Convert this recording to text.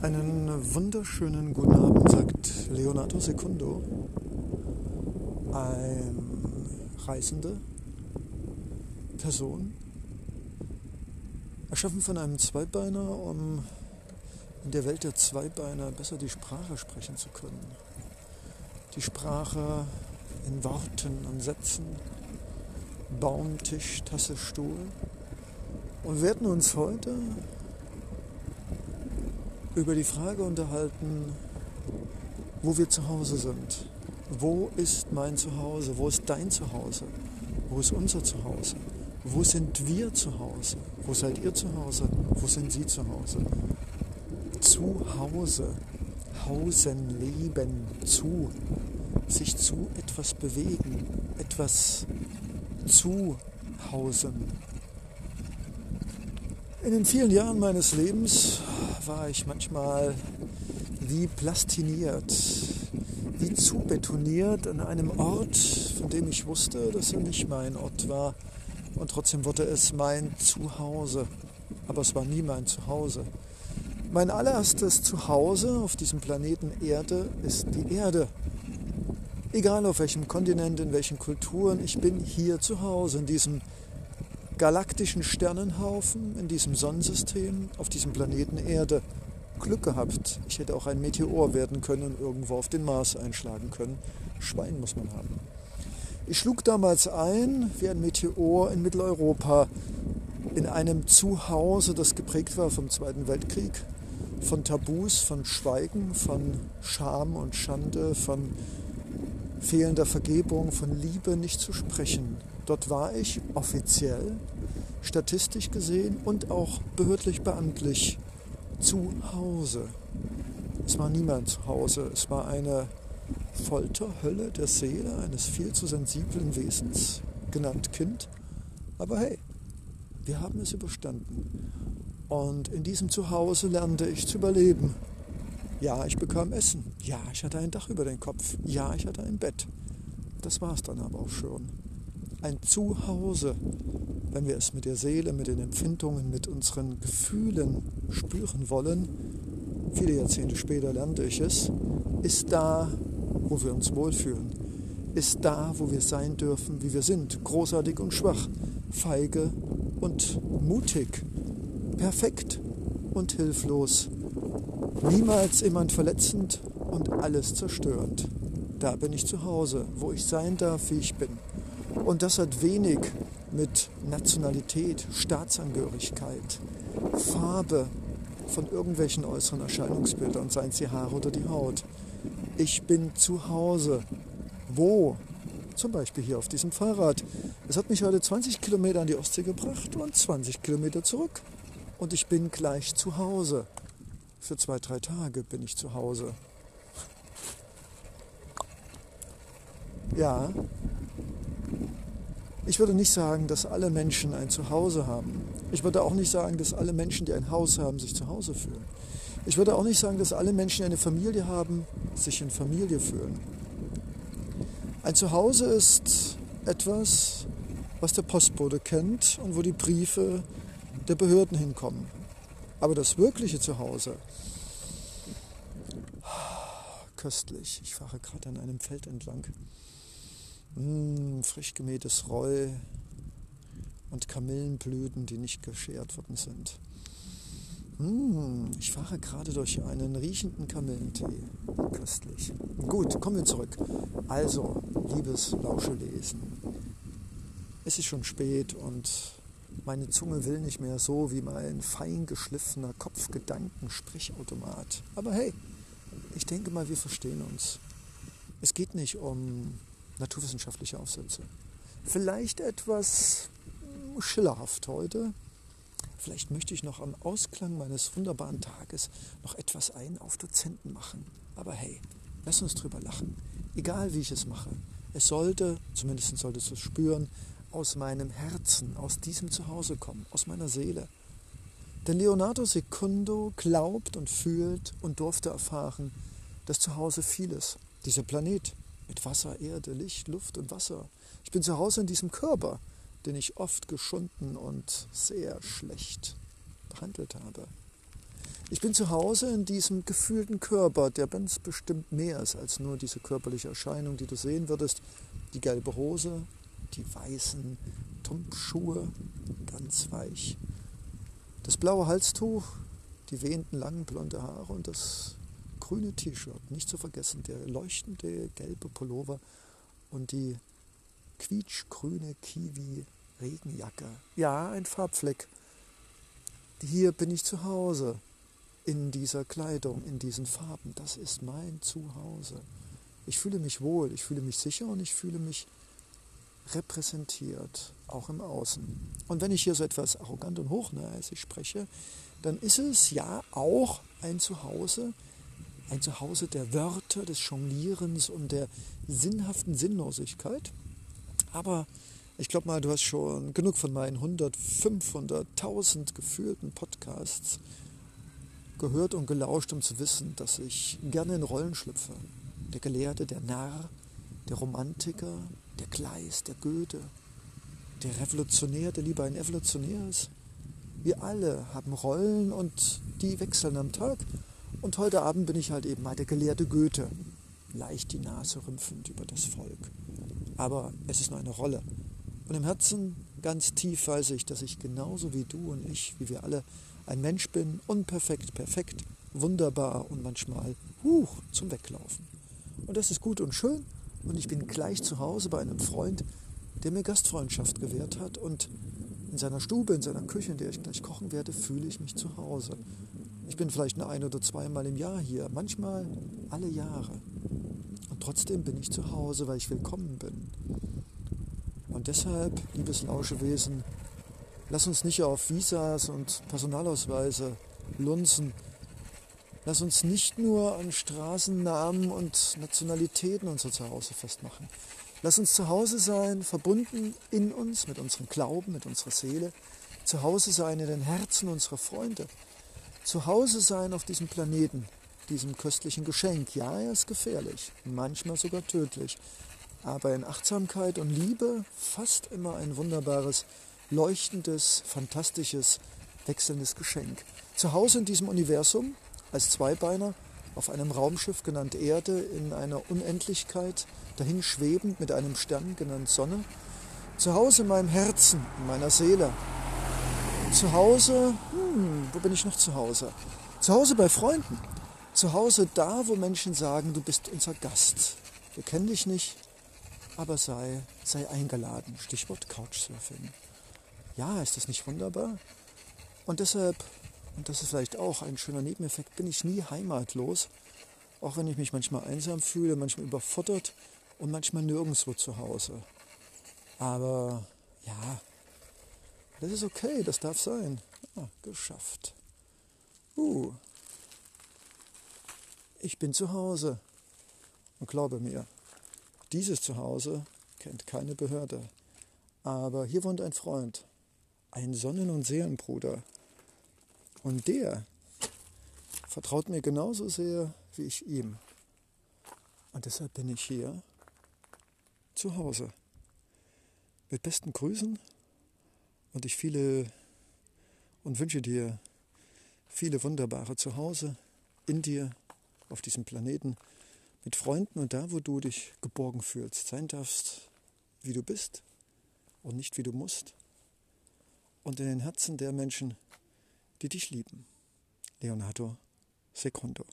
Einen wunderschönen guten Abend, sagt Leonardo Secundo, eine reisende Person, erschaffen von einem Zweibeiner, um in der Welt der Zweibeiner besser die Sprache sprechen zu können. Die Sprache in Worten und Sätzen, Baum, Tisch, Tasse, Stuhl. Und werden uns heute über die Frage unterhalten, wo wir zu Hause sind. Wo ist mein Zuhause? Wo ist dein Zuhause? Wo ist unser Zuhause? Wo sind wir zu Hause? Wo seid ihr zu Hause? Wo sind Sie zu Hause? Zu Hause, Hausen, Leben, zu, sich zu etwas bewegen, etwas zu Hausen. In den vielen Jahren meines Lebens war ich manchmal wie plastiniert, wie zubetoniert an einem Ort, von dem ich wusste, dass er nicht mein Ort war. Und trotzdem wurde es mein Zuhause. Aber es war nie mein Zuhause. Mein allererstes Zuhause auf diesem Planeten Erde ist die Erde. Egal auf welchem Kontinent, in welchen Kulturen, ich bin hier zu Hause, in diesem galaktischen Sternenhaufen in diesem Sonnensystem, auf diesem Planeten Erde. Glück gehabt. Ich hätte auch ein Meteor werden können und irgendwo auf den Mars einschlagen können. Schwein muss man haben. Ich schlug damals ein wie ein Meteor in Mitteleuropa in einem Zuhause, das geprägt war vom Zweiten Weltkrieg, von Tabus, von Schweigen, von Scham und Schande, von fehlender Vergebung, von Liebe nicht zu sprechen. Dort war ich offiziell, statistisch gesehen und auch behördlich beamtlich zu Hause. Es war niemand zu Hause. Es war eine Folterhölle der Seele eines viel zu sensiblen Wesens, genannt Kind. Aber hey, wir haben es überstanden. Und in diesem Zuhause lernte ich zu überleben. Ja, ich bekam Essen. Ja, ich hatte ein Dach über den Kopf. Ja, ich hatte ein Bett. Das war es dann aber auch schon ein Zuhause, wenn wir es mit der Seele, mit den Empfindungen, mit unseren Gefühlen spüren wollen, viele Jahrzehnte später lernte ich es, ist da, wo wir uns wohlfühlen, ist da, wo wir sein dürfen, wie wir sind, großartig und schwach, feige und mutig, perfekt und hilflos, niemals jemand verletzend und alles zerstörend. Da bin ich zu Hause, wo ich sein darf, wie ich bin. Und das hat wenig mit Nationalität, Staatsangehörigkeit, Farbe von irgendwelchen äußeren Erscheinungsbildern, seien es die Haare oder die Haut. Ich bin zu Hause. Wo? Zum Beispiel hier auf diesem Fahrrad. Es hat mich heute 20 Kilometer an die Ostsee gebracht und 20 Kilometer zurück. Und ich bin gleich zu Hause. Für zwei, drei Tage bin ich zu Hause. Ja, ich würde nicht sagen, dass alle Menschen ein Zuhause haben. Ich würde auch nicht sagen, dass alle Menschen, die ein Haus haben, sich zu Hause fühlen. Ich würde auch nicht sagen, dass alle Menschen, die eine Familie haben, sich in Familie fühlen. Ein Zuhause ist etwas, was der Postbote kennt und wo die Briefe der Behörden hinkommen. Aber das wirkliche Zuhause, köstlich. Ich fahre gerade an einem Feld entlang. Mmh, frisch gemähtes Roll und Kamillenblüten, die nicht geschert worden sind. Mmh, ich fahre gerade durch einen riechenden Kamillentee. Köstlich. Gut, kommen wir zurück. Also, liebes Lauschelesen. Es ist schon spät und meine Zunge will nicht mehr so wie mein fein geschliffener Kopfgedanken-Sprechautomat. Aber hey, ich denke mal, wir verstehen uns. Es geht nicht um naturwissenschaftliche Aufsätze. Vielleicht etwas schillerhaft heute. Vielleicht möchte ich noch am Ausklang meines wunderbaren Tages noch etwas ein auf Dozenten machen. Aber hey, lass uns drüber lachen. Egal wie ich es mache. Es sollte, zumindest solltest du es spüren, aus meinem Herzen, aus diesem Zuhause kommen, aus meiner Seele. Denn Leonardo Secundo glaubt und fühlt und durfte erfahren, dass zu Hause vieles, dieser Planet, mit Wasser, Erde, Licht, Luft und Wasser. Ich bin zu Hause in diesem Körper, den ich oft geschunden und sehr schlecht behandelt habe. Ich bin zu Hause in diesem gefühlten Körper, der ganz bestimmt mehr ist als nur diese körperliche Erscheinung, die du sehen würdest. Die gelbe Hose, die weißen Tumpschuhe, ganz weich. Das blaue Halstuch, die wehenden langen blonde Haare und das grüne T-Shirt, nicht zu vergessen, der leuchtende gelbe Pullover und die quietschgrüne Kiwi-Regenjacke. Ja, ein Farbfleck. Hier bin ich zu Hause, in dieser Kleidung, in diesen Farben. Das ist mein Zuhause. Ich fühle mich wohl, ich fühle mich sicher und ich fühle mich repräsentiert, auch im Außen. Und wenn ich hier so etwas arrogant und hochnäsig spreche, dann ist es ja auch ein Zuhause, ein Zuhause der Wörter, des Jonglierens und der sinnhaften Sinnlosigkeit. Aber ich glaube mal, du hast schon genug von meinen 100, 500, 1000 gefühlten Podcasts gehört und gelauscht, um zu wissen, dass ich gerne in Rollen schlüpfe. Der Gelehrte, der Narr, der Romantiker, der Kleist, der Goethe, der Revolutionär, der lieber ein Evolutionär ist. Wir alle haben Rollen und die wechseln am Tag. Und heute Abend bin ich halt eben mal der gelehrte Goethe, leicht die Nase rümpfend über das Volk. Aber es ist nur eine Rolle. Und im Herzen ganz tief weiß ich, dass ich genauso wie du und ich, wie wir alle, ein Mensch bin, unperfekt, perfekt, wunderbar und manchmal, huch, zum Weglaufen. Und das ist gut und schön. Und ich bin gleich zu Hause bei einem Freund, der mir Gastfreundschaft gewährt hat. Und in seiner Stube, in seiner Küche, in der ich gleich kochen werde, fühle ich mich zu Hause. Ich bin vielleicht nur ein oder zweimal im Jahr hier, manchmal alle Jahre. Und trotzdem bin ich zu Hause, weil ich willkommen bin. Und deshalb, liebes Lauschewesen, lass uns nicht auf Visas und Personalausweise lunzen, Lass uns nicht nur an Straßennamen und Nationalitäten unser Zuhause festmachen. Lass uns zu Hause sein, verbunden in uns, mit unserem Glauben, mit unserer Seele. Zu Hause sein in den Herzen unserer Freunde. Zu Hause sein auf diesem Planeten, diesem köstlichen Geschenk. Ja, er ist gefährlich, manchmal sogar tödlich. Aber in Achtsamkeit und Liebe fast immer ein wunderbares, leuchtendes, fantastisches, wechselndes Geschenk. Zu Hause in diesem Universum, als Zweibeiner auf einem Raumschiff genannt Erde in einer Unendlichkeit, dahin schwebend mit einem Stern genannt Sonne. Zu Hause in meinem Herzen, in meiner Seele. Zu Hause, hm, wo bin ich noch zu Hause? Zu Hause bei Freunden. Zu Hause da, wo Menschen sagen, du bist unser Gast. Wir kennen dich nicht, aber sei, sei eingeladen. Stichwort Couchsurfing. Ja, ist das nicht wunderbar? Und deshalb und das ist vielleicht auch ein schöner Nebeneffekt, bin ich nie heimatlos, auch wenn ich mich manchmal einsam fühle, manchmal überfuttert und manchmal nirgendwo zu Hause. Aber ja, das ist okay, das darf sein. Ah, geschafft. Uh, ich bin zu Hause. Und glaube mir, dieses Zuhause kennt keine Behörde. Aber hier wohnt ein Freund, ein Sonnen- und Seelenbruder, und der vertraut mir genauso sehr wie ich ihm. Und deshalb bin ich hier zu Hause. Mit besten Grüßen und ich viele und wünsche dir viele wunderbare Zuhause in dir, auf diesem Planeten, mit Freunden und da, wo du dich geborgen fühlst, sein darfst, wie du bist und nicht wie du musst. Und in den Herzen der Menschen, die dich lieben. Leonardo Secondo.